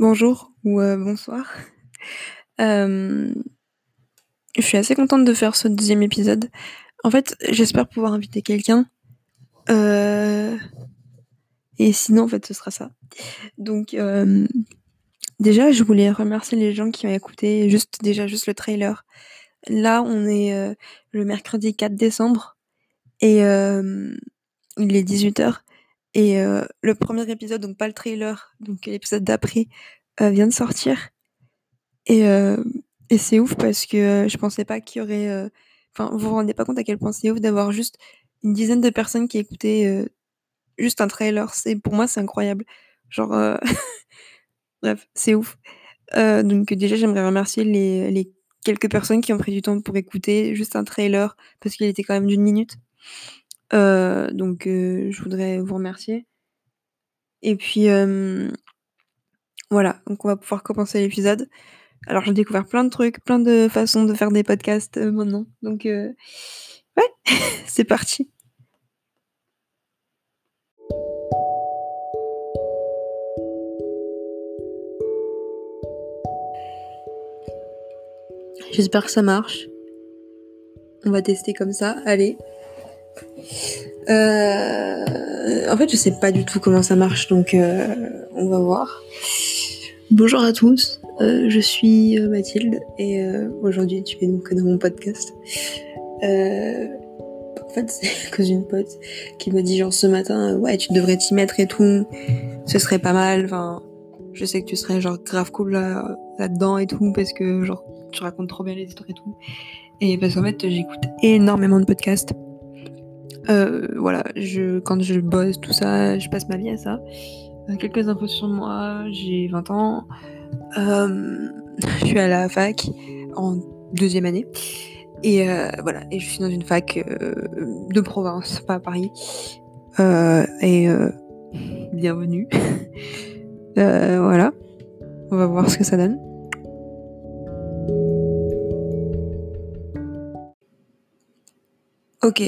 Bonjour ou euh, bonsoir. Euh, je suis assez contente de faire ce deuxième épisode. En fait, j'espère pouvoir inviter quelqu'un. Euh, et sinon, en fait, ce sera ça. Donc, déjà, je voulais remercier les gens qui ont écouté juste déjà juste le trailer. Là, on est le mercredi 4 décembre et il est 18h. Et le premier épisode, donc pas le trailer, donc l'épisode d'après, vient de sortir. Et, et c'est ouf parce que je pensais pas qu'il y aurait. Enfin, vous vous rendez pas compte à quel point c'est ouf d'avoir juste une dizaine de personnes qui écoutaient juste un trailer. C'est pour moi c'est incroyable. Genre bref, c'est ouf. donc déjà j'aimerais remercier les, les quelques personnes qui ont pris du temps pour écouter juste un trailer parce qu'il était quand même d'une minute. Euh, donc euh, je voudrais vous remercier. Et puis voilà, donc on va pouvoir commencer l'épisode. Alors j'ai découvert plein de trucs, plein de façons de faire des podcasts euh, maintenant. Donc ouais, c'est parti. J'espère que ça marche. On va tester comme ça. Allez. Euh, en fait, je sais pas du tout comment ça marche, donc euh, on va voir. Bonjour à tous, euh, je suis Mathilde et aujourd'hui tu es donc dans mon podcast. en fait, c'est cause d'une pote qui m'a dit genre ce matin, ouais, tu devrais t'y mettre et tout, ce serait pas mal. Enfin, je sais que tu serais genre grave cool là, là-dedans et tout parce que genre tu racontes trop bien les histoires et tout. Et parce qu'en fait, j'écoute énormément de podcasts. Euh, voilà, je, quand je bosse, tout ça, je passe ma vie à ça. Euh, quelques infos sur moi, j'ai 20 ans. Euh, je suis à la fac en deuxième année. Et voilà, et je suis dans une fac de province, pas à Paris. et bienvenue. voilà, on va voir ce que ça donne. Ok,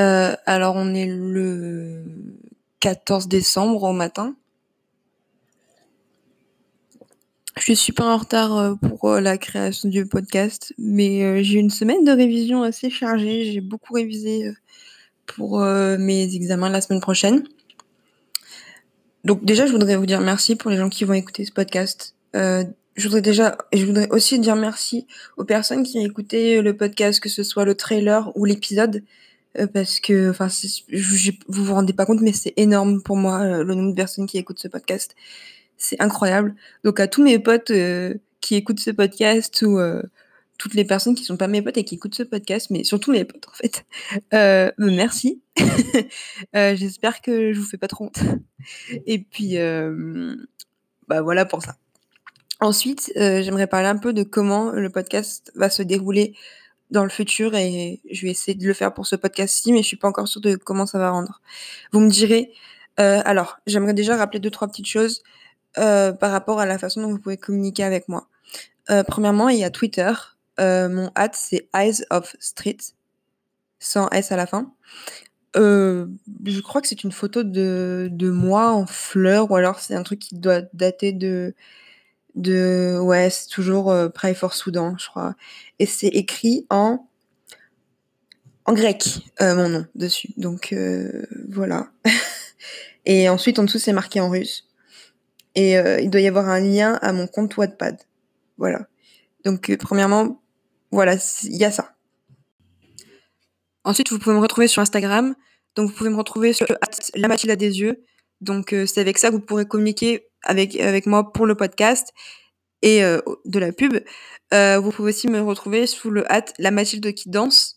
euh, alors on est le 14 décembre au matin. Je suis super en retard euh, pour euh, la création du podcast, mais j'ai une semaine de révision assez chargée. J'ai beaucoup révisé pour mes examens la semaine prochaine. Donc déjà, je voudrais vous dire merci pour les gens qui vont écouter ce podcast. je voudrais déjà, je voudrais aussi dire merci aux personnes qui ont écouté le podcast, que ce soit le trailer ou l'épisode. Euh, parce que, enfin, vous vous rendez pas compte, mais c'est énorme pour moi euh, le nombre de personnes qui écoutent ce podcast. C'est incroyable. Donc à tous mes potes euh, qui écoutent ce podcast ou toutes les personnes qui sont pas mes potes et qui écoutent ce podcast, mais surtout mes potes en fait. merci. J'espère que je vous fais pas trop honte. Et puis, bah voilà pour ça. Ensuite, j'aimerais parler un peu de comment le podcast va se dérouler dans le futur et je vais essayer de le faire pour ce podcast-ci, mais je suis pas encore sûre de comment ça va rendre. Vous me direz. Euh, alors, j'aimerais déjà rappeler deux trois petites choses euh, par rapport à la façon dont vous pouvez communiquer avec moi. Euh, premièrement, il y a Twitter. Euh, mon hat c'est Eyes of Street, sans S à la fin. Euh, je crois que c'est une photo de, de moi en fleurs, ou alors c'est un truc qui doit dater de de ouais, c'est toujours euh, Pray for Soudan, je crois. Et c'est écrit en en grec, euh, mon nom dessus. Donc euh, voilà. et ensuite en dessous c'est marqué en russe. Et euh, il doit y avoir un lien à mon compte Wattpad. Voilà. Donc premièrement, voilà, il y a ça. Ensuite, vous pouvez me retrouver sur Instagram. Donc vous pouvez me retrouver sur la Mathilde des yeux. Donc c'est avec ça que vous pourrez communiquer avec, avec moi pour le podcast et euh, de la pub. Euh, vous pouvez aussi me retrouver sous le hat La Mathilde qui danse.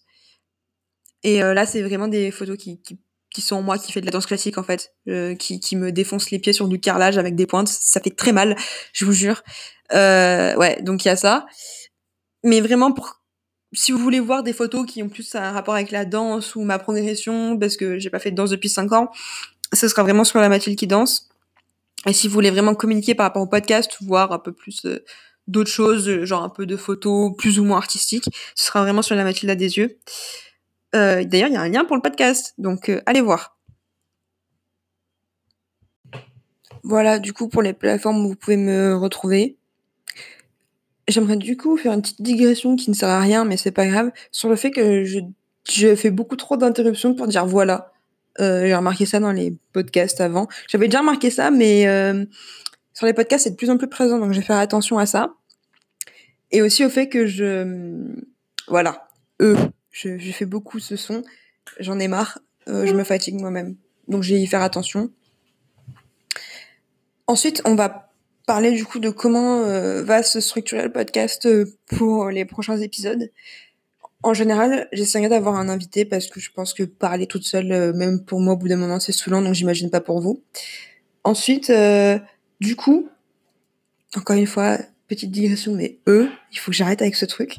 Et euh, là, c'est vraiment des photos qui, qui, qui, sont moi qui fait de la danse classique en fait, qui, qui me défonce les pieds sur du carrelage avec des pointes. Ça fait très mal, je vous jure. ouais, donc il y a ça. Mais vraiment pour si vous voulez voir des photos qui ont plus un rapport avec la danse ou ma progression, parce que j'ai pas fait de danse depuis 5 ans, ce sera vraiment sur la Mathilde qui danse. Et si vous voulez vraiment communiquer par rapport au podcast, voir un peu plus euh, d'autres choses, euh, genre un peu de photos plus ou moins artistiques, ce sera vraiment sur la Mathilda des yeux. Euh, D'ailleurs, il y a un lien pour le podcast, donc allez voir. Voilà, du coup, pour les plateformes où vous pouvez me retrouver. J'aimerais du coup faire une petite digression qui ne sert à rien, mais c'est pas grave, sur le fait que je fais beaucoup trop d'interruptions pour dire voilà. Euh, j'ai remarqué ça dans les podcasts avant. J'avais déjà remarqué ça, mais euh, sur les podcasts, c'est de plus en plus présent, donc je vais faire attention à ça. Et aussi au fait que je... Voilà. Euh, je, fais beaucoup ce son. J'en ai marre. Euh, je me fatigue moi-même. Donc je vais y faire attention. Ensuite, on va parler du coup de comment va se structurer le podcast pour les prochains épisodes. En général, j'essaierai d'avoir un invité parce que je pense que parler toute seule, euh, même pour moi, au bout d'un moment, c'est saoulant, donc j'imagine pas pour vous. Ensuite, euh, du coup, encore une fois, petite digression, mais eux, il faut que j'arrête avec ce truc.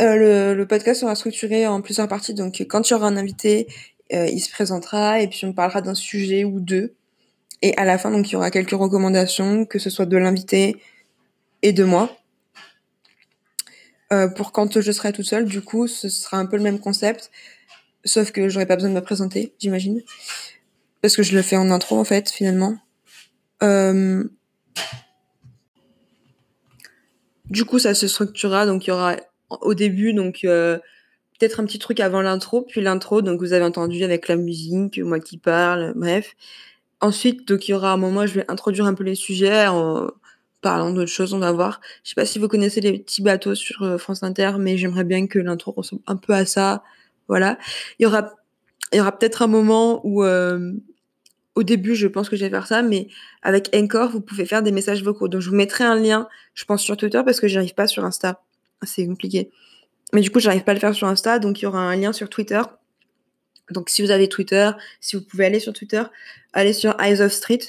Euh, le, le, podcast sera structuré en plusieurs parties, donc quand il y aura un invité, il se présentera et puis on parlera d'un sujet ou deux. Et à la fin, donc, il y aura quelques recommandations, que ce soit de l'invité et de moi. Euh, pour quand je serai toute seule, du coup, ce sera un peu le même concept, sauf que j'aurai pas besoin de me présenter, j'imagine, parce que je le fais en intro en fait, finalement. Euh... Du coup, ça se structurera, donc il y aura au début, donc euh, peut-être un petit truc avant l'intro, puis l'intro, donc vous avez entendu avec la musique, moi qui parle, bref. Ensuite, donc il y aura un moment, je vais introduire un peu les sujets parlant d'autres choses, on va voir. Je sais pas si vous connaissez les petits bateaux sur euh, France Inter, mais j'aimerais bien que l'intro ressemble un peu à ça. Voilà. Il y aura, il y aura peut-être un moment où, euh, au début, je pense que je vais faire ça, mais avec Encore, vous pouvez faire des messages vocaux. Donc je vous mettrai un lien, je pense sur Twitter parce que j'arrive pas sur Insta. C'est compliqué. Mais du coup, j'arrive pas à le faire sur Insta, donc il y aura un lien sur Twitter donc si vous avez Twitter, si vous pouvez aller sur Twitter, allez sur Eyes of Street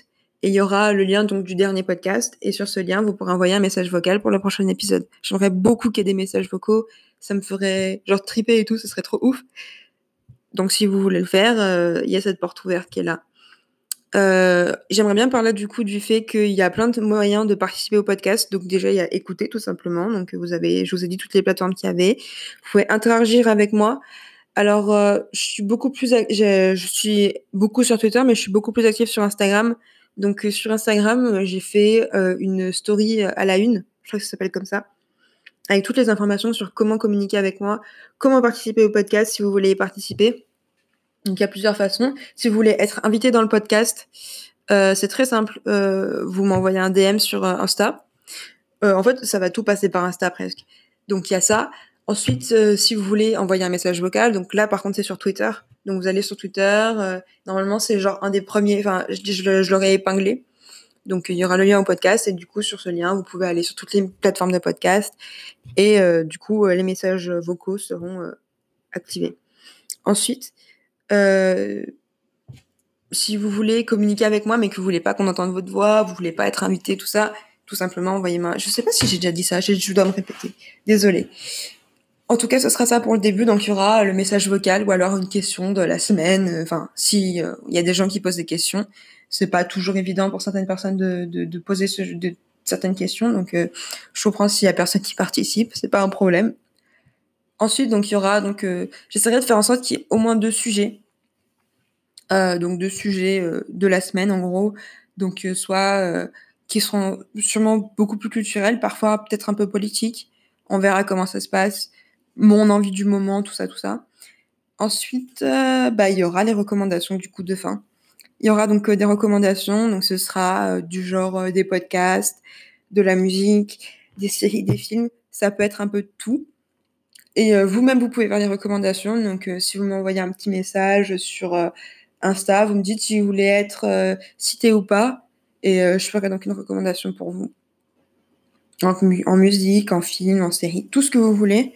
et il y aura le lien donc du dernier podcast et sur ce lien vous pourrez envoyer un message vocal pour le prochain épisode. J'aimerais beaucoup qu'il y ait des messages vocaux, ça me ferait genre triper et tout, ce serait trop ouf. Donc si vous voulez le faire, euh, il y a cette porte ouverte qui est là. Euh, J'aimerais bien parler du coup du fait qu'il y a plein de moyens de participer au podcast. Donc déjà il y a écouter tout simplement. Donc vous avez, je vous ai dit toutes les plateformes qu'il y avait. Vous pouvez interagir avec moi. Alors, euh, je suis beaucoup plus, je, suis beaucoup sur Twitter, mais je suis beaucoup plus active sur Instagram. Donc, euh, sur Instagram, euh, j'ai fait euh, une story à la une, je crois que ça s'appelle comme ça, avec toutes les informations sur comment communiquer avec moi, comment participer au podcast si vous voulez y participer. Donc, il y a plusieurs façons. Si vous voulez être invité dans le podcast, c'est très simple. vous m'envoyez un DM sur Insta. en fait, ça va tout passer par Insta presque. Donc, il y a ça. Ensuite, si vous voulez envoyer un message vocal, donc là par contre c'est sur Twitter. Donc vous allez sur Twitter. Euh, normalement c'est genre un des premiers. Enfin, je, l'aurais épinglé. Donc il y aura le lien au podcast et du coup sur ce lien vous pouvez aller sur toutes les plateformes de podcast et euh, du coup les messages vocaux seront activés. Ensuite, si vous voulez communiquer avec moi mais que vous voulez pas qu'on entende votre voix, vous voulez pas être invité, tout ça, tout simplement envoyez-moi. Je sais pas si j'ai déjà dit ça, je dois me répéter. Désolée. En tout cas, ce sera ça pour le début. Donc, il y aura le message vocal ou alors une question de la semaine. Enfin, si il euh, y a des gens qui posent des questions, c'est pas toujours évident pour certaines personnes de, poser certaines questions. Donc, euh, je comprends s'il y a personne qui participe, c'est pas un problème. Ensuite, donc il y aura donc euh, j'essaierai de faire en sorte qu'il y ait au moins deux sujets. Euh, donc deux sujets de la semaine en gros. Donc soit qui seront sûrement beaucoup plus culturels, parfois peut-être un peu politiques. On verra comment ça se passe mon envie du moment, tout ça, tout ça. Ensuite, euh, bah, il y aura les recommandations du coup de fin. Il y aura donc euh, des recommandations, donc ce sera euh, du genre des podcasts, de la musique, des séries, des films. Ça peut être un peu tout. Et vous-même, vous pouvez faire des recommandations. Donc, si vous m'envoyez un petit message sur Insta, vous me dites si vous voulez être cité ou pas. Et je ferai donc une recommandation pour vous. En musique, en film, en série, tout ce que vous voulez.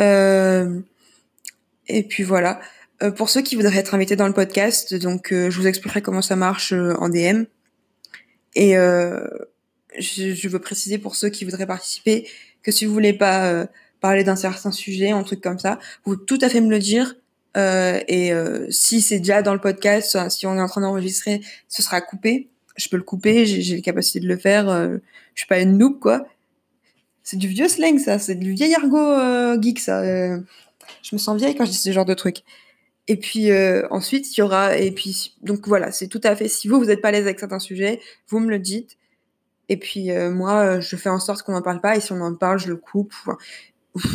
Euh, et puis voilà. Euh, pour ceux qui voudraient être invités dans le podcast, donc euh, je vous expliquerai comment ça marche euh, en DM. Et je, je, veux préciser pour ceux qui voudraient participer que si vous voulez pas parler d'un certain sujet, un truc comme ça, vous tout à fait me le dire. et si c'est déjà dans le podcast, si on est en train d'enregistrer, ce sera coupé. Je peux le couper, j'ai la capacité de le faire. je suis pas une noob quoi. C'est du vieux slang, ça. C'est du vieil argot euh, geek, ça. Euh, je me sens vieille quand je dis ce genre de trucs. Et puis euh, ensuite, il y aura et puis donc voilà, c'est tout à fait. Si vous vous n'êtes pas à l'aise avec certains sujets, vous me le dites. Et puis moi, je fais en sorte qu'on n'en parle pas. Et si on en parle, je le coupe.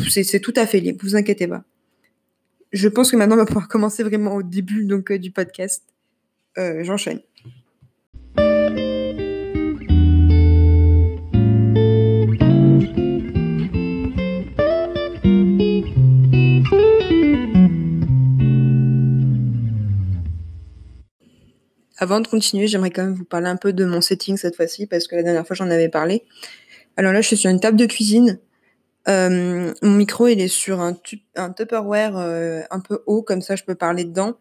c'est tout à fait libre. Vous inquiétez pas. Je pense que maintenant on va pouvoir commencer vraiment au début donc du podcast. J'enchaîne. Avant de continuer, j'aimerais quand même vous parler un peu de mon setting cette fois-ci, parce que la dernière fois j'en avais parlé. Alors là, je suis sur une table de cuisine. Euh, mon micro, il est sur un, Tupperware euh, un peu haut, comme ça je peux parler dedans.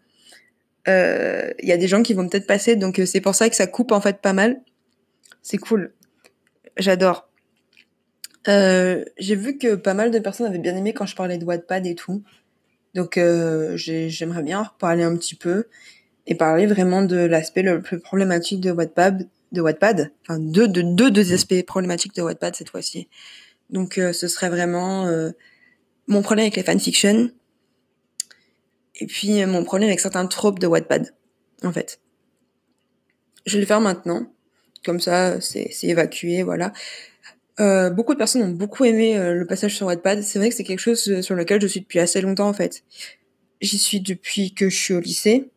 Euh, il y a des gens qui vont peut-être passer, donc c'est pour ça que ça coupe en fait pas mal. C'est cool. J'adore. J'ai vu que pas mal de personnes avaient bien aimé quand je parlais de Wattpad et tout. Donc j'aimerais bien reparler un petit peu et parler vraiment de l'aspect le plus problématique de Wattpad, de Wattpad, enfin deux, de, deux des aspects problématiques de Wattpad cette fois-ci. Donc euh, ce serait vraiment euh, mon problème avec les fanfictions et puis euh, mon problème avec certains tropes de Wattpad, en fait. Je vais le faire maintenant, comme ça c'est évacué, voilà. Beaucoup de personnes ont beaucoup aimé le passage sur Wattpad. C'est vrai que c'est quelque chose sur lequel je suis depuis assez longtemps en fait. J'y suis depuis que je suis au lycée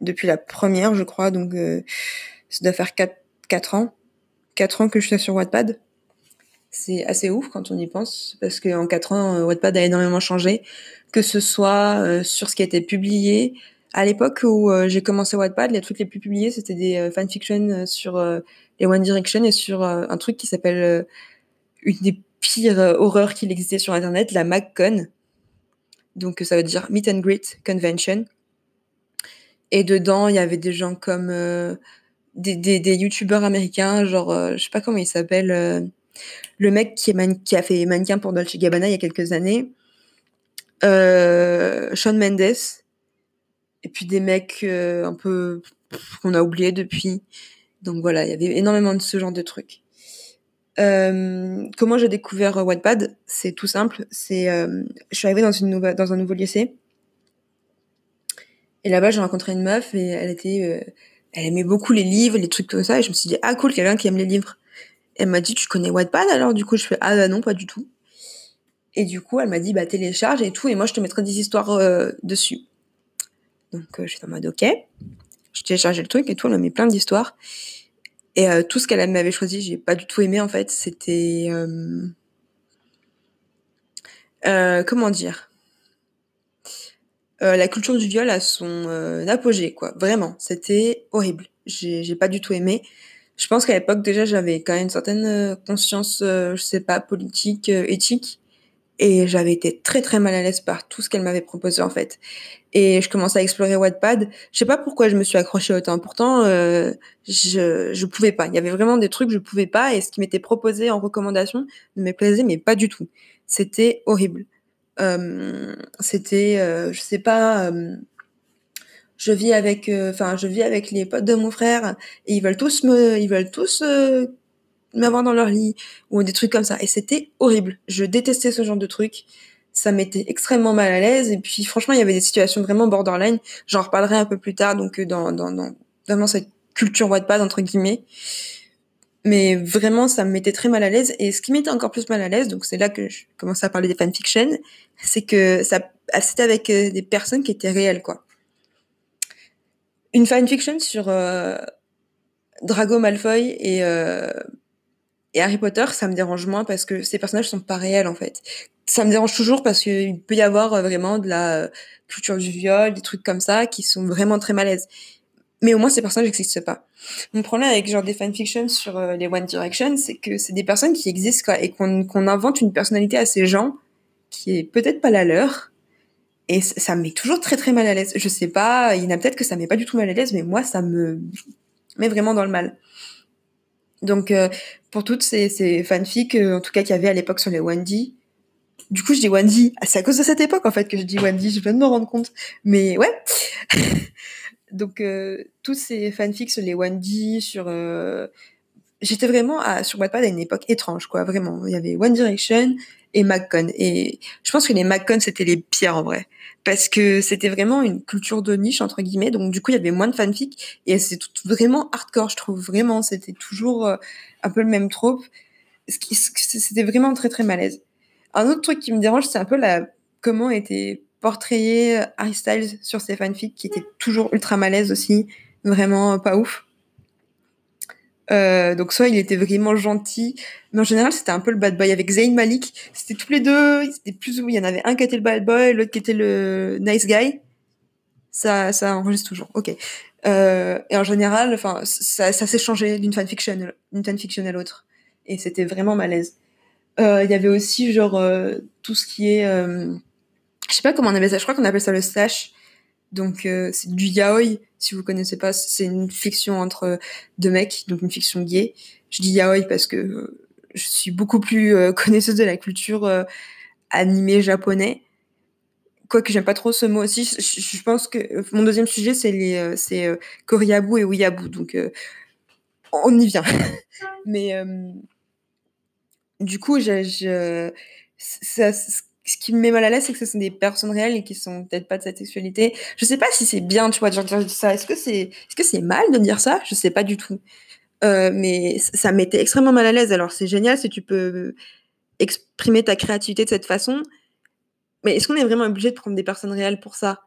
depuis la première, je crois. Donc, euh, ça doit faire 4, 4 ans. 4 ans que je suis sur Wattpad. C'est assez ouf quand on y pense, parce qu'en 4 ans, euh, Wattpad a énormément changé, que ce soit euh, sur ce qui a été publié. À l'époque où euh, j'ai commencé Wattpad, les trucs les plus publiés, c'était des fanfictions sur les One Direction et sur un truc qui s'appelle une des pires horreurs qu'il existait sur Internet, la MacCon. Donc ça veut dire Meet and Greet Convention. Et dedans, il y avait des gens comme euh, des, youtubeurs américains, genre, euh, je sais pas comment il s'appelle, euh, le mec qui, a fait mannequin pour Dolce Gabbana il y a quelques années, Sean Mendes, et puis des mecs un peu qu'on a oublié depuis. Donc voilà, il y avait énormément de ce genre de trucs. comment j'ai découvert Wattpad? C'est tout simple. C'est, je suis arrivée dans une dans un nouveau lycée et là-bas, j'ai rencontré une meuf et elle était, euh, elle aimait beaucoup les livres, les trucs comme ça. Et je me suis dit, ah cool, quelqu'un qui aime les livres. Elle m'a dit, tu connais Wattpad alors? Du coup, je fais, ah bah non, pas du tout. Et du coup, elle m'a dit, bah télécharge et tout, et moi je te mettrai des histoires euh, dessus. Donc euh, j'étais en mode, ok. Je téléchargé le truc et tout, elle m'a mis plein d'histoires. Et euh, tout ce qu'elle m'avait choisi, j'ai pas du tout aimé en fait. C'était, comment dire? Euh, la culture du viol à son euh, apogée, quoi. Vraiment, c'était horrible. J'ai pas du tout aimé. Je pense qu'à l'époque déjà j'avais quand même une certaine euh, conscience, je sais pas, politique, éthique, et j'avais été très très mal à l'aise par tout ce qu'elle m'avait proposé en fait. Et je commençais à explorer Wattpad. Je sais pas pourquoi je me suis accrochée autant. Pourtant, je je pouvais pas. Il y avait vraiment des trucs que je pouvais pas, et ce qui m'était proposé en recommandation ne me plaisait mais pas du tout. C'était horrible. Euh, c'était, euh, je sais pas, euh, je vis avec, enfin, je vis avec les potes de mon frère et ils veulent tous me, ils veulent tous m'avoir dans leur lit ou des trucs comme ça. Et c'était horrible. Je détestais ce genre de trucs. Ça m'était extrêmement mal à l'aise. Et puis, franchement, il y avait des situations vraiment borderline. J'en reparlerai un peu plus tard. Donc, dans, dans, dans vraiment cette culture Wattpad, entre guillemets mais vraiment ça me mettait très mal à l'aise. Et ce qui m'était encore plus mal à l'aise donc c'est là que je commençais à parler des fanfictions c'est que ça c'était avec euh, des personnes qui étaient réelles quoi. Une fanfiction sur euh, Drago Malfoy et euh, et Harry Potter ça me dérange moins parce que ces personnages sont pas réels en fait. Ça me dérange toujours parce qu'il peut y avoir vraiment de la culture du viol des trucs comme ça qui sont vraiment très malaises mais au moins ces personnages n'existent pas. Mon problème avec genre des fanfictions sur euh, les One Direction, c'est que c'est des personnes qui existent quoi, et qu'on invente une personnalité à ces gens qui est peut-être pas la leur. Et ça me met toujours très très mal à l'aise. Je sais pas, il y en a peut-être que ça me met pas du tout mal à l'aise, mais moi ça me met vraiment dans le mal. Donc euh, pour toutes ces, fanfics, euh, en tout cas qu'il y avait à l'époque sur les Wendy, du coup je dis Wendy, c'est à cause de cette époque en fait que je dis Wendy, je viens de me rendre compte. Mais ouais. Donc euh, tous ces fanfics les 1D, sur euh, j'étais vraiment à, sur Wattpad à une époque étrange quoi, vraiment. Il y avait One Direction et MacCon. Et je pense que les MacCon, c'était les pires en vrai. Parce que c'était vraiment une culture de niche, entre guillemets. Donc, du coup, il y avait moins de fanfic. Et c'est vraiment hardcore, je trouve. Vraiment, c'était toujours euh, un peu le même trope. C'était vraiment très, très malaise. Un autre truc qui me dérange, c'est un peu la comment était portrayé Harry Styles sur ses fanfics, qui était toujours ultra malaise aussi. Vraiment pas ouf. Euh, donc soit il était vraiment gentil, mais en général c'était un peu le bad boy avec Zayn Malik. C'était tous les deux, c'était plus où il y en avait un qui était le bad boy, l'autre qui était le nice guy. Ça, ça enregistre toujours. Ok. Euh, et en général, enfin, ça, ça s'est changé d'une fanfiction, d'une fanfiction à l'autre, et c'était vraiment malaise. Euh, il y avait aussi genre euh, tout ce qui est, euh, je sais pas comment on appelle ça. Je crois qu'on appelle ça le slash. Donc euh, c'est du yaoi, si vous connaissez pas, c'est une fiction entre deux mecs, donc une fiction gay. Je dis yaoi parce que euh, je suis beaucoup plus euh, connaisseuse de la culture animée japonais. Quoique j'aime pas trop ce mot aussi, je, pense que mon deuxième sujet c'est les c'est koriabu et ouyabu, donc on y vient. Mais du coup, je ça, ce qui me met mal à l'aise, c'est que ce sont des personnes réelles et qui sont peut-être pas de cette sexualité. Je sais pas si c'est bien, tu vois, de dire ça. Est-ce que c'est, est-ce que c'est mal de dire ça? Je sais pas du tout. Euh, mais ça m'était extrêmement mal à l'aise. Alors c'est génial si tu peux exprimer ta créativité de cette façon. Mais est-ce qu'on est vraiment obligé de prendre des personnes réelles pour ça?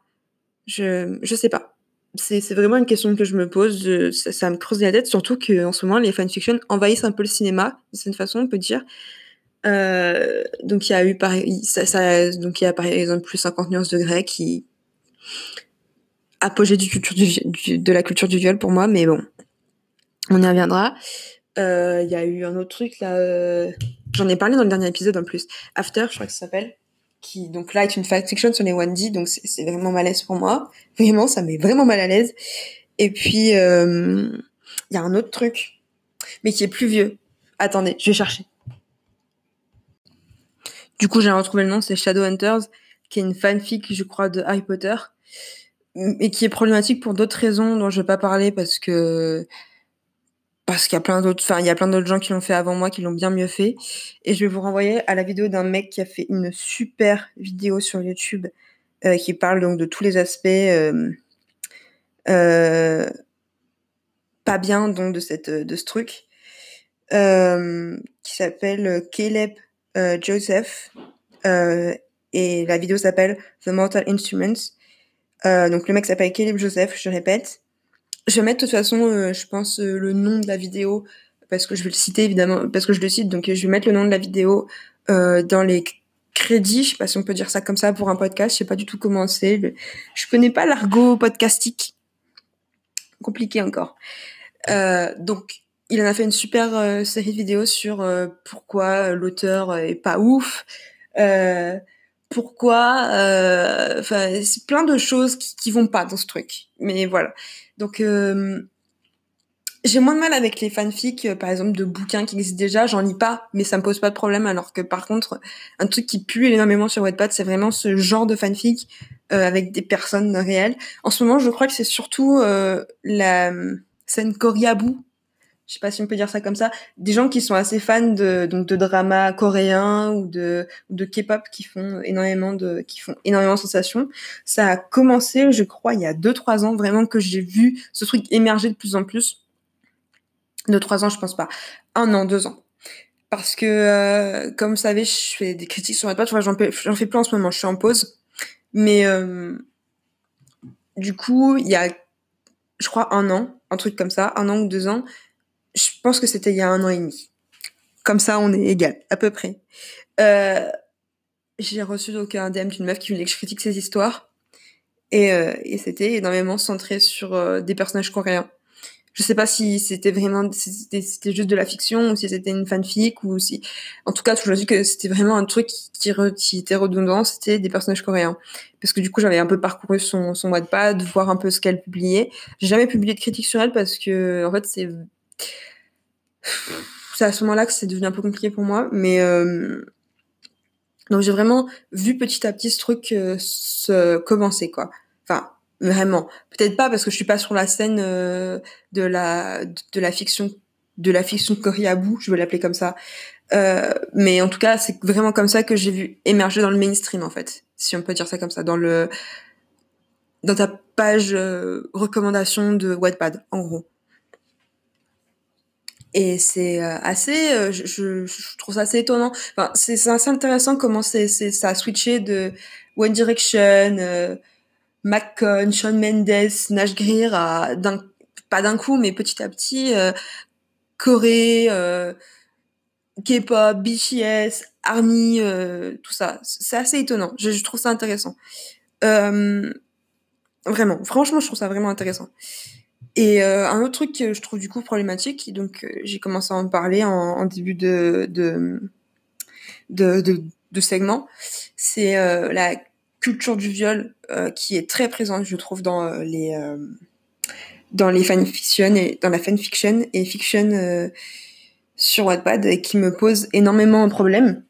Je, je sais pas. C'est, vraiment une question que je me pose. ça, ça, me creuse la tête, surtout qu'en ce moment les fanfictions envahissent un peu le cinéma, de cette façon, on peut dire. Euh, donc il y a eu par exemple plus 50 nuances de grec qui apogée du culture de la culture du viol pour moi mais bon on y reviendra. Euh, il y a eu un autre truc là euh, j'en ai parlé dans le dernier épisode en plus. After je crois que ça s'appelle qui donc là est une fiction sur les 1D donc c'est vraiment malaise pour moi. Vraiment ça met vraiment mal à l'aise. Et puis il y a un autre truc mais qui est plus vieux. Attendez je vais chercher du coup, j'ai retrouvé le nom, c'est Shadowhunters, qui est une fanfic, je crois, de Harry Potter, et qui est problématique pour d'autres raisons dont je vais pas parler parce que parce qu'il y a plein d'autres, enfin, il y a plein d'autres gens qui l'ont fait avant moi, qui l'ont bien mieux fait. Et je vais vous renvoyer à la vidéo d'un mec qui a fait une super vidéo sur YouTube euh, qui parle donc de tous les aspects euh, euh, pas bien donc de cette de ce truc qui s'appelle Caleb euh, Joseph euh, et la vidéo s'appelle The Mortal Instruments. Euh, donc le mec s'appelle Caleb Joseph, je répète. Je vais mettre de toute façon, je pense, le nom de la vidéo parce que je vais le citer évidemment, parce que je le cite, donc je vais mettre le nom de la vidéo dans les crédits, je sais pas si on peut dire ça comme ça pour un podcast, je sais pas du tout comment c'est. Je connais pas l'argot podcastique. Compliqué encore. Euh, donc, il en a fait une super euh, série de vidéos sur euh, pourquoi l'auteur est pas ouf, euh, pourquoi, enfin, c'est plein de choses qui, vont pas dans ce truc. Mais voilà. Donc, j'ai moins de mal avec les fanfics, par exemple, de bouquins qui existent déjà. J'en lis pas, mais ça me pose pas de problème. Alors que par contre, un truc qui pue énormément sur Wattpad, c'est vraiment ce genre de fanfic avec des personnes réelles. En ce moment, je crois que c'est surtout la scène Koriabu je sais pas si on peut dire ça comme ça, des gens qui sont assez fans de donc de drama coréen ou de de K-pop qui font énormément de qui font énormément de sensations. Ça a commencé, je crois, il y a deux trois ans vraiment que j'ai vu ce truc émerger de plus en plus. De trois ans, je pense pas. Un an, deux ans. Parce que, euh, comme vous savez, je fais des critiques sur Wattpad. Enfin, j'en j'en fais plus en ce moment. Je suis en pause. Mais euh, du coup, il y a, je crois, un an, un truc comme ça, un an ou deux ans, je pense que c'était il y a un an et demi. Comme ça, on est égal, à peu près. Euh, j'ai reçu donc un DM d'une meuf qui voulait que je critique ses histoires. Et, euh, et c'était énormément centré sur euh, des personnages coréens. Je sais pas si c'était vraiment, c'était juste de la fiction ou si c'était une fanfic ou si, en tout cas, je dit que c'était vraiment un truc qui, qui, était redondant, c'était des personnages coréens. Parce que du coup, j'avais un peu parcouru son, son Wattpad, voir un peu ce qu'elle publiait. J'ai jamais publié de critique sur elle parce que, en fait, c'est c'est à ce moment-là que c'est devenu un peu compliqué pour moi, mais euh, donc j'ai vraiment vu petit à petit ce truc euh, se commencer quoi. Enfin vraiment, peut-être pas parce que je suis pas sur la scène euh, de la de la fiction de la fiction Koriabu, je vais l'appeler comme ça. Euh, mais en tout cas, c'est vraiment comme ça que j'ai vu émerger dans le mainstream, en fait, si on peut dire ça comme ça, dans le dans ta page euh, recommandation de Wattpad, en gros. Et c'est euh, assez, euh, je, trouve ça assez étonnant. Enfin, c'est assez intéressant comment ça a switché de One Direction, euh, McCon, Shawn Mendes, Nash Greer à pas d'un coup, mais petit à petit, euh, Corée, euh, K-pop, BTS, Army, tout ça. C'est assez étonnant. Je, trouve ça intéressant. vraiment, franchement, je trouve ça vraiment intéressant. Et euh, un autre truc que je trouve du coup problématique, donc euh, j'ai commencé à en parler en, début de segment, c'est euh, la culture du viol qui est très présente, je trouve, dans les dans les fanfictions et dans la fanfiction et fiction sur Wattpad et qui me pose énormément de problèmes.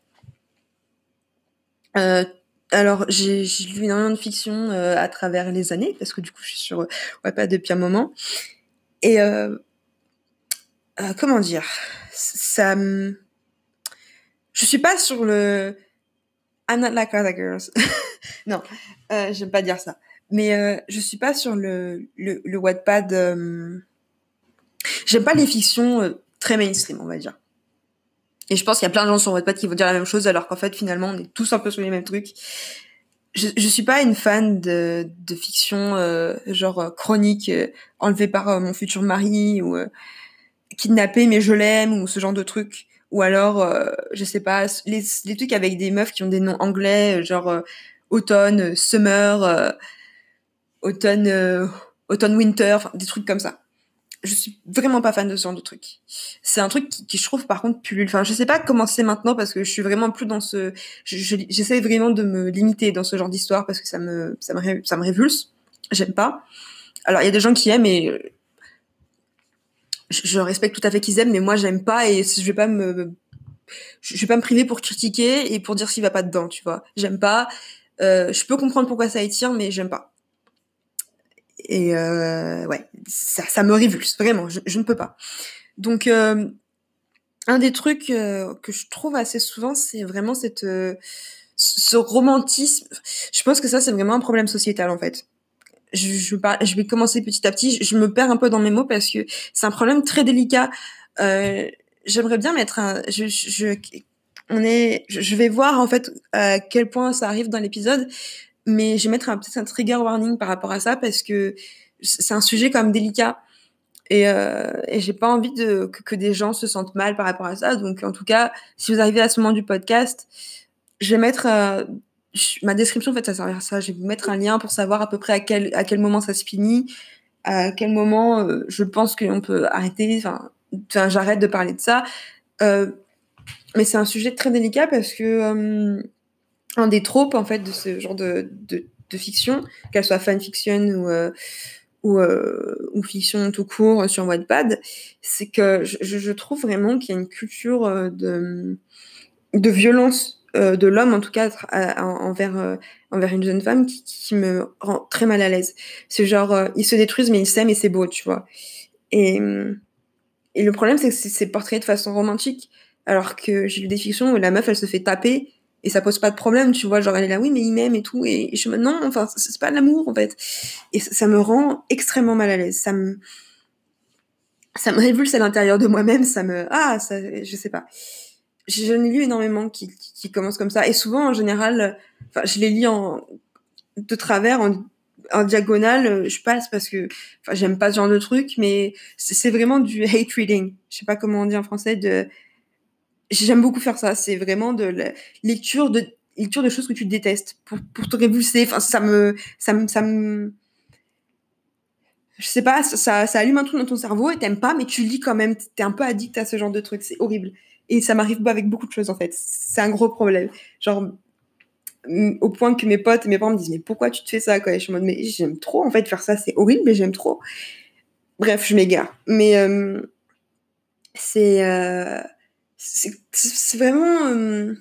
Euh, alors, j'ai lu énormément de fiction euh, à travers les années, parce que du coup, je suis sur Wattpad depuis un moment. Et euh, euh, comment dire? Ça Je suis pas sur le... I'm not like other girls. non, euh, j'aime pas dire ça. Mais euh, je suis pas sur le, le, le Wattpad... Euh, j'aime pas les fictions très mainstream, on va dire. Et je pense qu'il y a plein de gens sur Wattpad qui vont dire la même chose, alors qu'en fait, finalement, on est tous un peu sur les mêmes trucs. Je, je suis pas une fan de, de fiction euh, genre euh, chronique euh, enlevée par euh, mon futur mari ou kidnappé mais je l'aime ou ce genre de trucs. Ou alors, je sais pas, les, les trucs avec des meufs qui ont des noms anglais, genre automne, summer, automne, automne, winter, des trucs comme ça je suis vraiment pas fan de ce genre de truc. C'est un truc qui, qui, je trouve par contre pullule. Enfin, je sais pas comment c'est maintenant parce que je suis vraiment plus dans ce. J'essaie vraiment de me limiter dans ce genre d'histoire parce que ça me ça me ça me révulse. J'aime pas. Alors il y a des gens qui aiment et je, je respecte tout à fait qu'ils aiment, mais moi j'aime pas et je vais pas me je vais pas me priver pour critiquer et pour dire s'il va pas dedans, tu vois. J'aime pas. Euh, je peux comprendre pourquoi ça attire, mais j'aime pas. Et euh, ouais, ça, ça me révulse, vraiment, je, je ne peux pas. Donc, euh, un des trucs euh, que je trouve assez souvent, c'est vraiment cette, euh, ce romantisme. Je pense que ça, c'est vraiment un problème sociétal, en fait. Je, je, je, vais commencer petit à petit. Je, me perds un peu dans mes mots parce que c'est un problème très délicat. Euh, J'aimerais bien mettre un. Je, on est, je vais voir en fait à quel point ça arrive dans l'épisode mais je vais mettre peut-être un trigger warning par rapport à ça parce que c'est un sujet quand même délicat et, euh, et j'ai pas envie que, des gens se sentent mal par rapport à ça. Donc en tout cas, si vous arrivez à ce moment du podcast, je vais mettre euh, ma description en fait ça sert à ça. Je vais vous mettre un lien pour savoir à peu près à quel à quel moment ça se finit, à quel moment euh, je pense qu'on peut arrêter. Enfin, j'arrête de parler de ça. Euh, mais c'est un sujet très délicat parce que un des tropes en fait de ce genre de, de, fiction, qu'elle soit fanfiction ou euh, ou, euh, ou fiction tout court sur Wattpad, c'est que je, trouve vraiment qu'il y a une culture euh, de de violence de l'homme en tout cas envers envers une jeune femme qui, me rend très mal à l'aise. C'est genre ils se détruisent mais ils s'aiment et c'est beau, tu vois. Et et le problème c'est que c'est portrait de façon romantique alors que j'ai lu des fictions où la meuf elle se fait taper et ça pose pas de problème tu vois genre elle est là oui mais il m'aime et tout et je me non enfin c'est pas de l'amour en fait. Et ça, ça, me rend extrêmement mal à l'aise. Ça me ça me révulse à l'intérieur de moi-même ça me ah ça je sais pas. J'en ai lu énormément qui, qui, qui commencent comme ça. Et souvent en général enfin je les lis en de travers en en diagonale, je passe parce que enfin j'aime pas ce genre de truc mais c'est vraiment du hate reading. Je sais pas comment on dit en français de j'aime beaucoup faire ça. C'est vraiment de la lecture de lecture de choses que tu détestes pour, pour te révulser. Enfin, ça me, ça me, ça je sais pas, ça, ça allume un truc dans ton cerveau et t'aimes pas, mais tu lis quand même. T'es un peu addict à ce genre de trucs. C'est horrible. Et ça m'arrive pas avec beaucoup de choses en fait. C'est un gros problème. Genre au point que mes potes et mes parents me disent mais pourquoi tu te fais ça quoi? Et je suis en mode mais j'aime trop en fait faire ça c'est horrible mais j'aime trop bref je m'égare mais euh, c'est euh, c'est vraiment euh...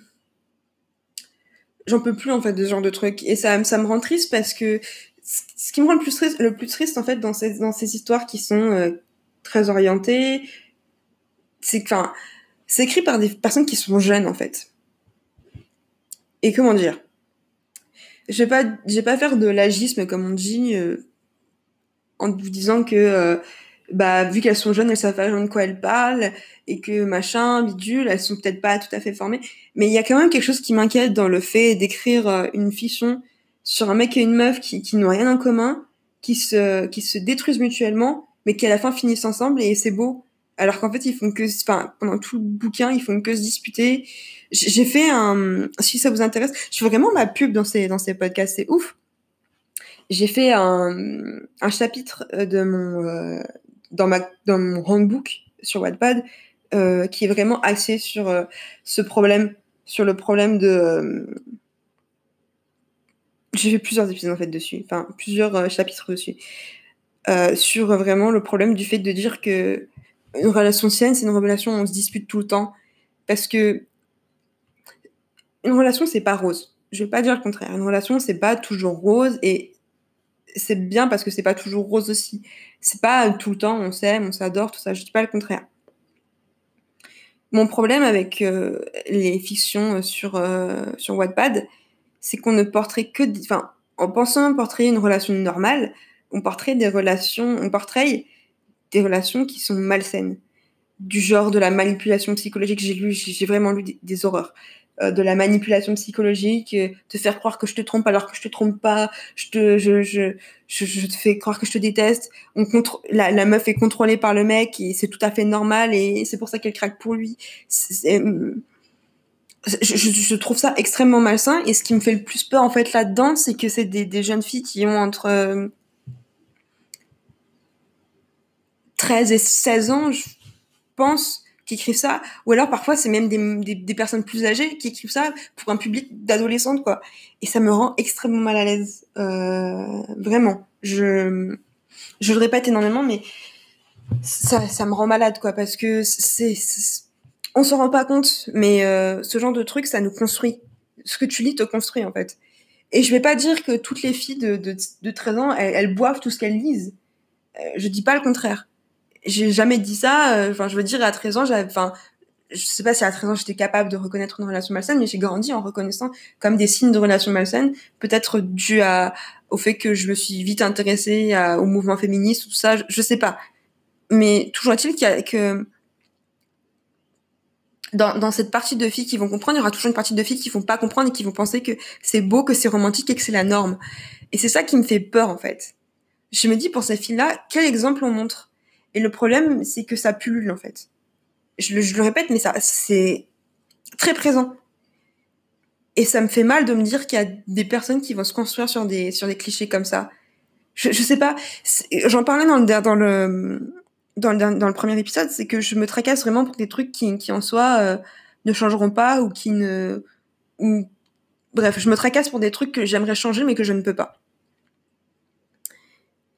j'en peux plus en fait de ce genre de trucs et ça ça me rend triste parce que ce qui me rend le plus triste le plus triste en fait dans ces dans ces histoires qui sont euh, très orientées c'est enfin c'est écrit par des personnes qui sont jeunes en fait. Et comment dire? Je vais pas, je vais pas faire de l'agisme comme on dit euh, en vous disant que euh, bah vu qu'elles sont jeunes, elles savent pas de quoi elles parlent et que machin, bidule, elles sont peut-être pas tout à fait formées. Mais il y a quand même quelque chose qui m'inquiète dans le fait d'écrire euh, une fiction sur un mec et une meuf qui, qui n'ont rien en commun, qui se, qui se détruisent mutuellement, mais qui à la fin finissent ensemble et c'est beau. Alors qu'en fait, ils font que, enfin, pendant tout le bouquin, ils font que se disputer. J'ai fait un, si ça vous intéresse, je fais vraiment ma pub dans ces, dans ces podcasts, c'est ouf. J'ai fait un, un chapitre de mon, euh, dans mon handbook sur Wattpad, euh, qui est vraiment axé sur euh, ce problème, sur le problème de, euh, j'ai fait plusieurs épisodes en fait dessus, enfin plusieurs chapitres dessus, sur vraiment le problème du fait de dire que une relation saine, c'est une relation où on se dispute tout le temps, parce que une relation c'est pas rose. Je vais pas dire le contraire. Une relation c'est pas toujours rose et c'est bien parce que c'est pas toujours rose aussi. C'est pas tout le temps on s'aime, on s'adore, tout ça. Je dis pas le contraire. Mon problème avec euh, les fictions sur euh, sur Wattpad, c'est qu'on ne portrait que, enfin, en pensant portrait une relation normale, on portrait des relations, on des relations qui sont malsaines, du genre de la manipulation psychologique. J'ai lu, j'ai vraiment lu des, des horreurs. Euh, de la manipulation psychologique, euh, te faire croire que je te trompe alors que je te trompe pas, je te, je, je, je, te fais croire que je te déteste. On contre, la, la meuf est contrôlée par le mec et c'est tout à fait normal et c'est pour ça qu'elle craque pour lui. C'est, je, trouve ça extrêmement malsain et ce qui me fait le plus peur en fait là-dedans, c'est que c'est des, des, jeunes filles qui ont entre euh, 13 et 16 ans, je pense, qui écrivent ça, ou alors parfois c'est même des, des, personnes plus âgées qui écrivent ça pour un public d'adolescentes quoi. Et ça me rend extrêmement mal à l'aise, euh, vraiment. Je je le répète énormément, mais ça ça me rend malade quoi parce que c'est on s'en rend pas compte, mais euh, ce genre de truc, ça nous construit. Ce que tu lis te construit, en fait. Et je vais pas dire que toutes les filles de, de, de 13 ans, elles, elles, boivent tout ce qu'elles lisent. Euh, je dis pas le contraire. J'ai jamais dit ça. Euh, enfin, je veux dire, à 13 ans, j'avais, enfin, je sais pas si à 13 ans j'étais capable de reconnaître une relation malsaine, mais j'ai grandi en reconnaissant comme des signes de relation malsaine, peut-être dû à, au fait que je me suis vite intéressée à, au mouvement féministe, tout ça, je, je sais pas. Mais toujours est-il qu'il y a, que dans, dans, cette partie de filles qui vont comprendre, il y aura toujours une partie de filles qui vont pas comprendre et qui vont penser que c'est beau, que c'est romantique et que c'est la norme. Et c'est ça qui me fait peur, en fait. Je me dis, pour ces filles-là, quel exemple on montre? Et le problème, c'est que ça pullule, en fait. Je le, répète, mais ça, c'est très présent. Et ça me fait mal de me dire qu'il y a des personnes qui vont se construire sur des, sur des clichés comme ça. Je, je sais pas. J'en parlais dans le, dans le, dans le, dans le premier épisode, c'est que je me tracasse vraiment pour des trucs qui, qui en soi euh, ne changeront pas ou qui ne ou bref, je me tracasse pour des trucs que j'aimerais changer mais que je ne peux pas.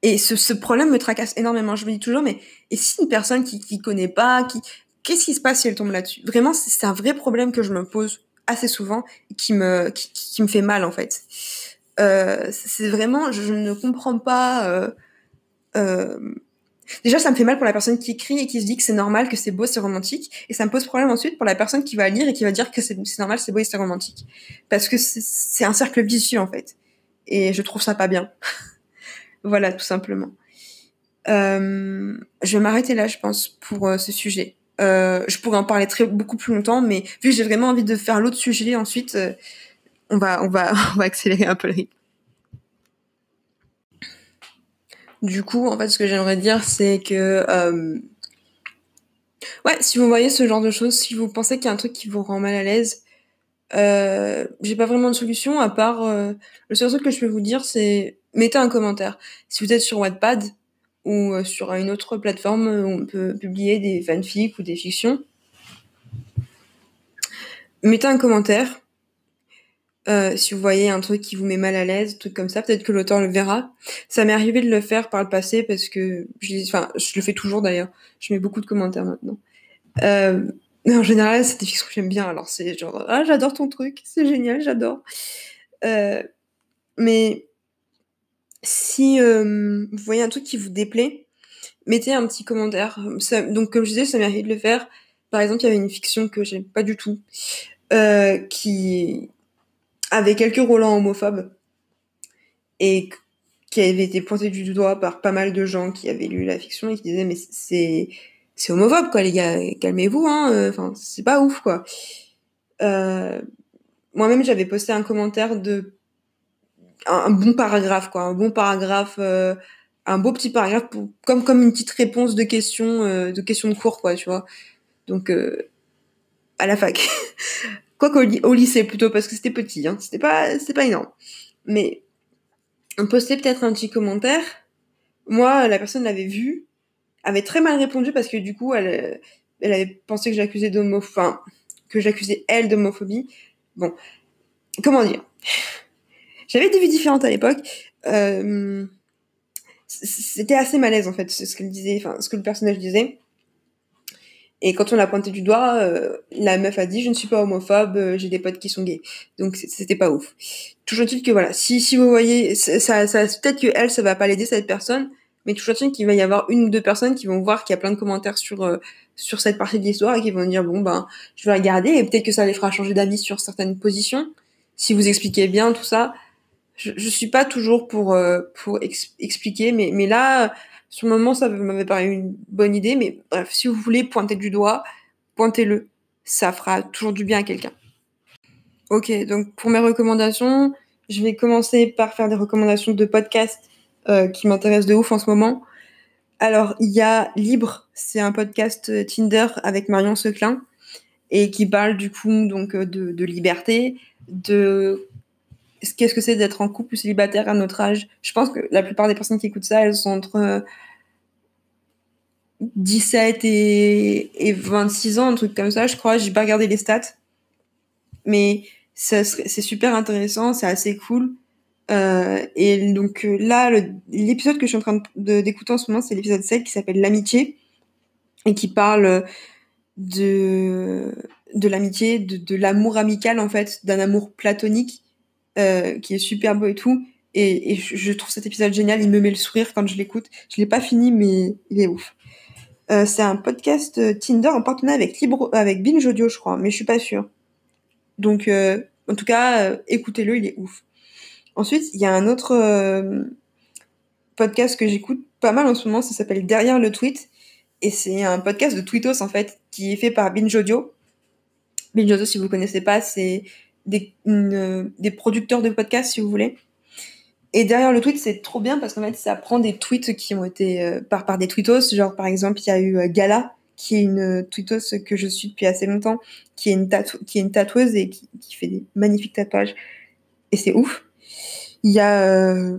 Et ce, ce problème me tracasse énormément. Je me dis toujours mais et si une personne qui qui connaît pas, qui qu'est-ce qui se passe si elle tombe là-dessus? Vraiment, c'est un vrai problème que je me pose assez souvent qui me qui, qui me fait mal en fait. Euh, c'est vraiment, je, je ne comprends pas. Euh, euh, Déjà, ça me fait mal pour la personne qui écrit et qui se dit que c'est normal, que c'est beau, c'est romantique. Et ça me pose problème ensuite pour la personne qui va lire et qui va dire que c'est normal, c'est beau et c'est romantique. Parce que c'est un cercle vicieux, en fait. Et je trouve ça pas bien. voilà, tout simplement. Euh, je vais m'arrêter là, je pense, pour euh, ce sujet. Euh, je pourrais en parler très beaucoup plus longtemps, mais vu que j'ai vraiment envie de faire l'autre sujet ensuite, on va on va on va accélérer un peu le rythme. Du coup, en fait, ce que j'aimerais dire, c'est que ouais, si vous voyez ce genre de choses, si vous pensez qu'il y a un truc qui vous rend mal à l'aise, j'ai pas vraiment de solution à part le seul truc que je peux vous dire, c'est mettez un commentaire. Si vous êtes sur Wattpad ou euh, sur une autre plateforme où on peut publier des fanfics ou des fictions, mettez un commentaire euh, si vous voyez un truc qui vous met mal à l'aise, truc comme ça, peut-être que l'auteur le verra. Ça m'est arrivé de le faire par le passé parce que, je, enfin, je le fais toujours d'ailleurs. Je mets beaucoup de commentaires maintenant. Euh, en général, c'est des fictions que j'aime bien. Alors c'est genre, ah, j'adore ton truc, c'est génial, j'adore. Euh, mais si euh, vous voyez un truc qui vous déplaît, mettez un petit commentaire. Donc comme je disais, ça arrivé de le faire Par exemple, il y avait une fiction que j'aime pas du tout, euh, qui avait quelques relents homophobes et qui avait été pointé du doigt par pas mal de gens qui avaient lu la fiction et qui disaient mais c'est c'est homophobe quoi les gars, calmez-vous hein, enfin c'est pas ouf quoi. Euh, moi-même j'avais posté un commentaire de un, bon paragraphe quoi, un bon paragraphe euh, un beau petit paragraphe pour, comme comme une petite réponse de questions euh, de questions de cours quoi, tu vois. Donc euh, à la fac. Quoi qu'au au lycée plutôt parce que c'était petit hein, c'était pas c'était pas énorme. Mais on postait peut-être un petit commentaire. Moi, la personne l'avait vu, avait très mal répondu parce que du coup, elle, elle avait pensé que j'accusais d'homophobie, enfin, que j'accusais elle d'homophobie. Bon, comment dire? J'avais des vues différentes à l'époque. Euh, c'était assez malaise en fait, ce qu'elle disait, enfin, ce que le personnage disait. Et quand on l'a pointé du doigt, euh, la meuf a dit je ne suis pas homophobe, euh, j'ai des potes qui sont gays. Donc c'était pas ouf. Toujours est-il que voilà, si si vous voyez, ça, ça peut-être que elle ça va pas l'aider cette personne, mais toujours est-il qu'il va y avoir une ou deux personnes qui vont voir qu'il y a plein de commentaires sur euh, sur cette partie de l'histoire et qui vont dire bon ben je vais regarder et peut-être que ça les fera changer d'avis sur certaines positions si vous expliquez bien tout ça. Je, je suis pas toujours pour pour expliquer, mais mais là sur le moment, ça m'avait paru une bonne idée, mais bref, si vous voulez pointer du doigt, pointez-le. Ça fera toujours du bien à quelqu'un. Ok, donc pour mes recommandations, je vais commencer par faire des recommandations de podcasts euh, qui m'intéressent de ouf en ce moment. Alors, il y a Libre, c'est un podcast Tinder avec Marion Seclin et qui parle du coup donc de, de liberté, de qu'est-ce que c'est d'être en couple célibataire à notre âge? Je pense que la plupart des personnes qui écoutent ça, elles sont entre 17 et, et 26 ans, un truc comme ça, je crois. J'ai pas regardé les stats. Mais c'est super intéressant, c'est assez cool. Euh, et donc euh, là, l'épisode que je suis en train d'écouter en ce moment, c'est l'épisode 7 qui s'appelle L'amitié et qui parle de, de l'amitié, de, de l'amour amical en fait, d'un amour platonique euh, qui est super beau et tout. Et, je, trouve cet épisode génial, il me met le sourire quand je l'écoute. Je l'ai pas fini, mais il est ouf. Euh, c'est un podcast euh, Tinder en partenariat avec Libre, avec Binge Audio, je crois, mais je suis pas sûre. Donc, en tout cas, écoutez-le, il est ouf. Ensuite, il y a un autre podcast que j'écoute pas mal en ce moment, ça s'appelle Derrière le tweet, et c'est un podcast de Tweetos en fait, qui est fait par Binge Audio. Binge Audio, si vous connaissez pas, c'est des, des producteurs de podcasts, si vous voulez. Et derrière le tweet, c'est trop bien parce qu'en fait, ça prend des tweets qui ont été euh, par, par des tweetos. Genre, par exemple, il y a eu euh, Gala, qui est une tweetos que je suis depuis assez longtemps, qui est une, qui est une tatoueuse et qui, qui fait des magnifiques tatouages. Et c'est ouf. Il y a euh,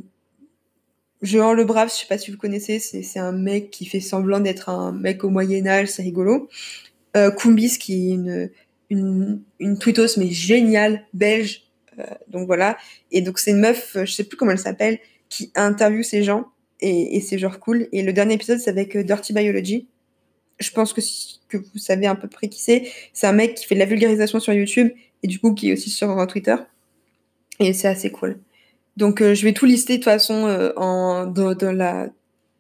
Jean Le Brave, je sais pas si vous connaissez, c'est un mec qui fait semblant d'être un mec au Moyen-Âge, c'est rigolo. Euh, Kumbis, qui est une, une, une tweetos, mais géniale, belge, euh, donc voilà. Et donc c'est une meuf, euh, je sais plus comment elle s'appelle, qui interviewe ces gens et, c'est genre cool. Et le dernier épisode, c'est avec euh, Dirty Biology. Je pense que, que vous savez à peu près qui c'est. C'est un mec qui fait de la vulgarisation sur YouTube et du coup qui est aussi sur Twitter. Et c'est assez cool. Donc je vais tout lister de toute façon en, dans, dans, la,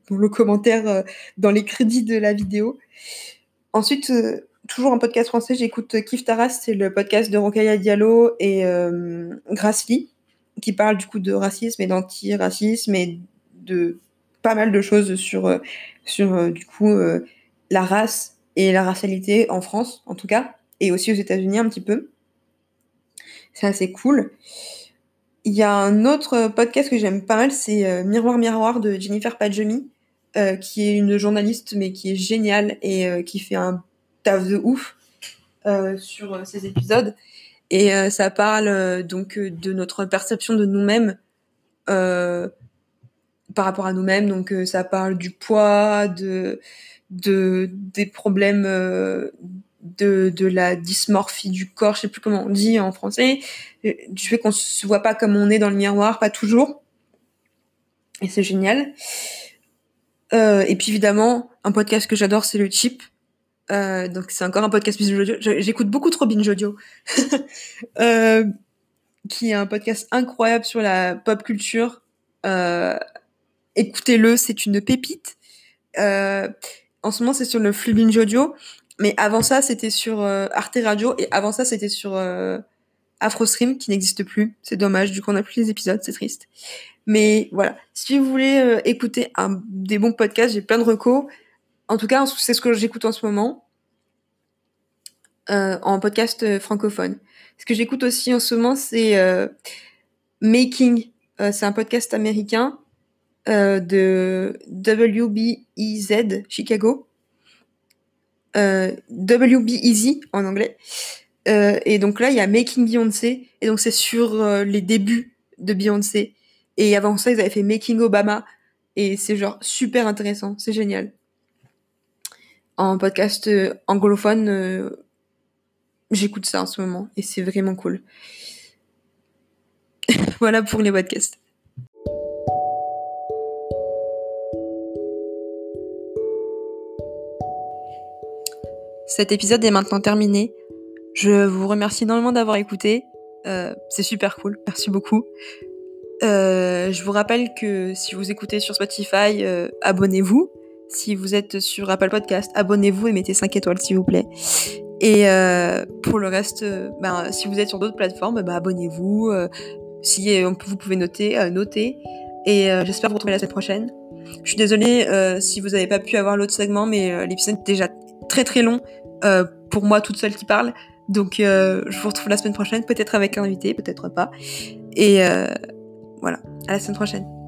dans le commentaire, dans les crédits de la vidéo. Ensuite, toujours un podcast français, j'écoute Kif Taras, c'est le podcast de Rokhaya Diallo et euh, qui parle du coup de racisme et d'anti-racisme et de pas mal de choses sur, euh, sur euh, du coup euh, la race et la racialité en France en tout cas, et aussi aux États-Unis un petit peu. C'est assez cool. Il y a un autre podcast que j'aime pas mal, c'est Miroir Miroir de Jennifer Padjemi, qui est une journaliste mais qui est géniale et qui fait un taf de ouf euh, sur euh, ces épisodes. Et euh, ça parle donc de notre perception de nous-mêmes par rapport à nous-mêmes. Donc ça parle du poids, de, de des problèmes de, de la dysmorphie du corps, je sais plus comment on dit en français, du fait qu'on se voit pas comme on est dans le miroir, pas toujours. Et c'est génial. Et puis évidemment, un podcast que j'adore, c'est le Chip, euh, donc c'est encore un podcast binge audio. J'écoute beaucoup trop binge audio, euh, qui est un podcast incroyable sur la pop culture. Euh, Écoutez-le, c'est une pépite. En ce moment, c'est sur le flux binge audio, Mais avant ça, c'était sur Arte Radio et avant ça, c'était sur AfroStream qui n'existe plus. C'est dommage, du coup on n'a plus les épisodes, c'est triste. Mais voilà, si vous voulez écouter des bons podcasts, j'ai plein de recos. En tout cas, c'est ce que j'écoute en ce moment. Euh, en podcast euh, francophone. Ce que j'écoute aussi en ce moment, c'est euh, Making. c'est un podcast américain de WBEZ Chicago. WBEZ en anglais. et donc là, il y a Making Beyoncé. Et donc c'est sur les débuts de Beyoncé. Et avant ça, ils avaient fait Making Obama. Et c'est genre super intéressant. C'est génial. En podcast anglophone, J'écoute ça en ce moment et c'est vraiment cool. voilà pour les podcasts. Cet épisode est maintenant terminé. Je vous remercie énormément d'avoir écouté. Euh, c'est super cool. Merci beaucoup. Euh, je vous rappelle que si vous écoutez sur Spotify, euh, abonnez-vous. Si vous êtes sur Apple Podcast, abonnez-vous et mettez 5 étoiles s'il vous plaît. Et euh, pour le reste, euh, ben, si vous êtes sur d'autres plateformes, ben, abonnez-vous. Euh, si vous pouvez noter, noter. Et j'espère vous retrouver la semaine prochaine. Je suis désolée si vous n'avez pas pu avoir l'autre segment, mais l'épisode est déjà très très long pour moi toute seule qui parle. Donc je vous retrouve la semaine prochaine, peut-être avec un invité, peut-être pas. Et voilà, à la semaine prochaine.